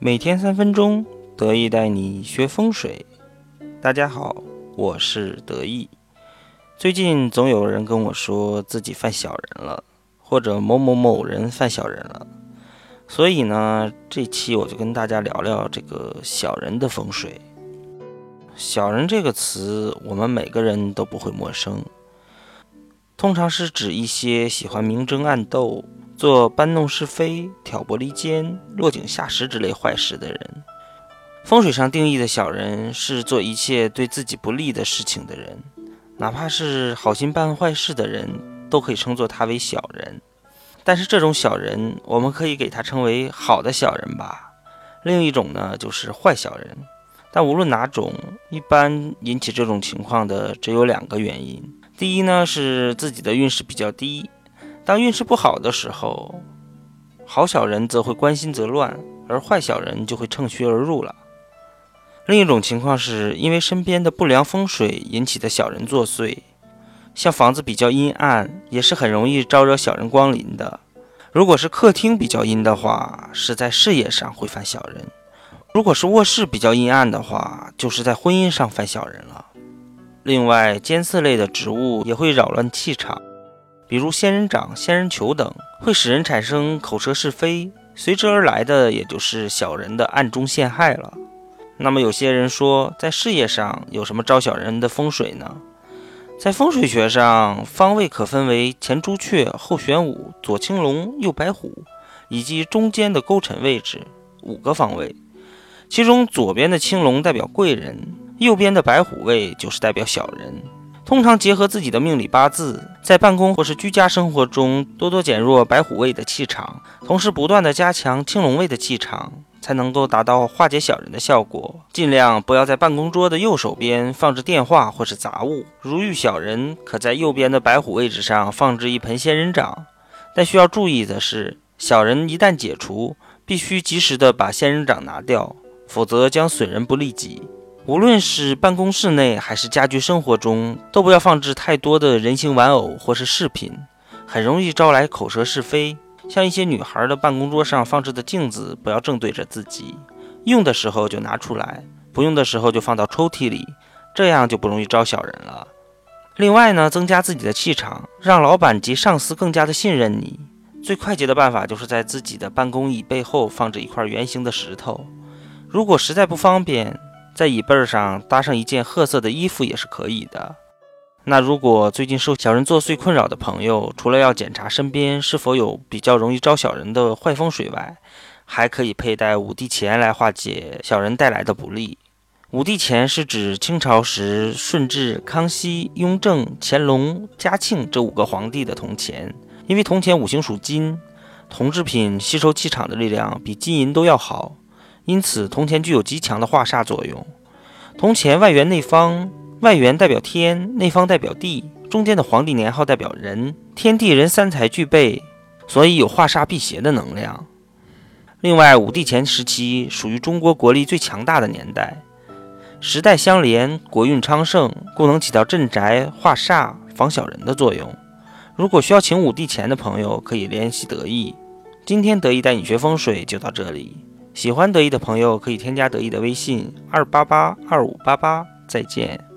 每天三分钟，得意带你学风水。大家好，我是得意。最近总有人跟我说自己犯小人了，或者某某某人犯小人了，所以呢，这期我就跟大家聊聊这个小人的风水。小人这个词，我们每个人都不会陌生，通常是指一些喜欢明争暗斗。做搬弄是非、挑拨离间、落井下石之类坏事的人，风水上定义的小人是做一切对自己不利的事情的人，哪怕是好心办坏事的人，都可以称作他为小人。但是这种小人，我们可以给他称为好的小人吧。另一种呢，就是坏小人。但无论哪种，一般引起这种情况的只有两个原因：第一呢，是自己的运势比较低。当运势不好的时候，好小人则会关心则乱，而坏小人就会趁虚而入了。另一种情况是因为身边的不良风水引起的小人作祟，像房子比较阴暗，也是很容易招惹小人光临的。如果是客厅比较阴的话，是在事业上会犯小人；如果是卧室比较阴暗的话，就是在婚姻上犯小人了。另外，尖刺类的植物也会扰乱气场。比如仙人掌、仙人球等，会使人产生口舌是非，随之而来的也就是小人的暗中陷害了。那么有些人说，在事业上有什么招小人的风水呢？在风水学上，方位可分为前朱雀、后玄武、左青龙、右白虎，以及中间的勾陈位置五个方位。其中左边的青龙代表贵人，右边的白虎位就是代表小人。通常结合自己的命理八字，在办公或是居家生活中多多减弱白虎位的气场，同时不断的加强青龙位的气场，才能够达到化解小人的效果。尽量不要在办公桌的右手边放置电话或是杂物。如遇小人，可在右边的白虎位置上放置一盆仙人掌。但需要注意的是，小人一旦解除，必须及时的把仙人掌拿掉，否则将损人不利己。无论是办公室内还是家居生活中，都不要放置太多的人形玩偶或是饰品，很容易招来口舌是非。像一些女孩的办公桌上放置的镜子，不要正对着自己，用的时候就拿出来，不用的时候就放到抽屉里，这样就不容易招小人了。另外呢，增加自己的气场，让老板及上司更加的信任你，最快捷的办法就是在自己的办公椅背后放置一块圆形的石头。如果实在不方便，在椅背上搭上一件褐色的衣服也是可以的。那如果最近受小人作祟困扰的朋友，除了要检查身边是否有比较容易招小人的坏风水外，还可以佩戴五帝钱来化解小人带来的不利。五帝钱是指清朝时顺治、康熙、雍正、乾隆、嘉庆这五个皇帝的铜钱，因为铜钱五行属金，铜制品吸收气场的力量比金银都要好。因此，铜钱具有极强的化煞作用。铜钱外圆内方，外圆代表天，内方代表地，中间的皇帝年号代表人，天地人三才具备，所以有化煞辟邪的能量。另外，五帝钱时期属于中国国力最强大的年代，时代相连，国运昌盛，故能起到镇宅、化煞、防小人的作用。如果需要请五帝钱的朋友，可以联系得意。今天得意带你学风水就到这里。喜欢得意的朋友可以添加得意的微信二八八二五八八，再见。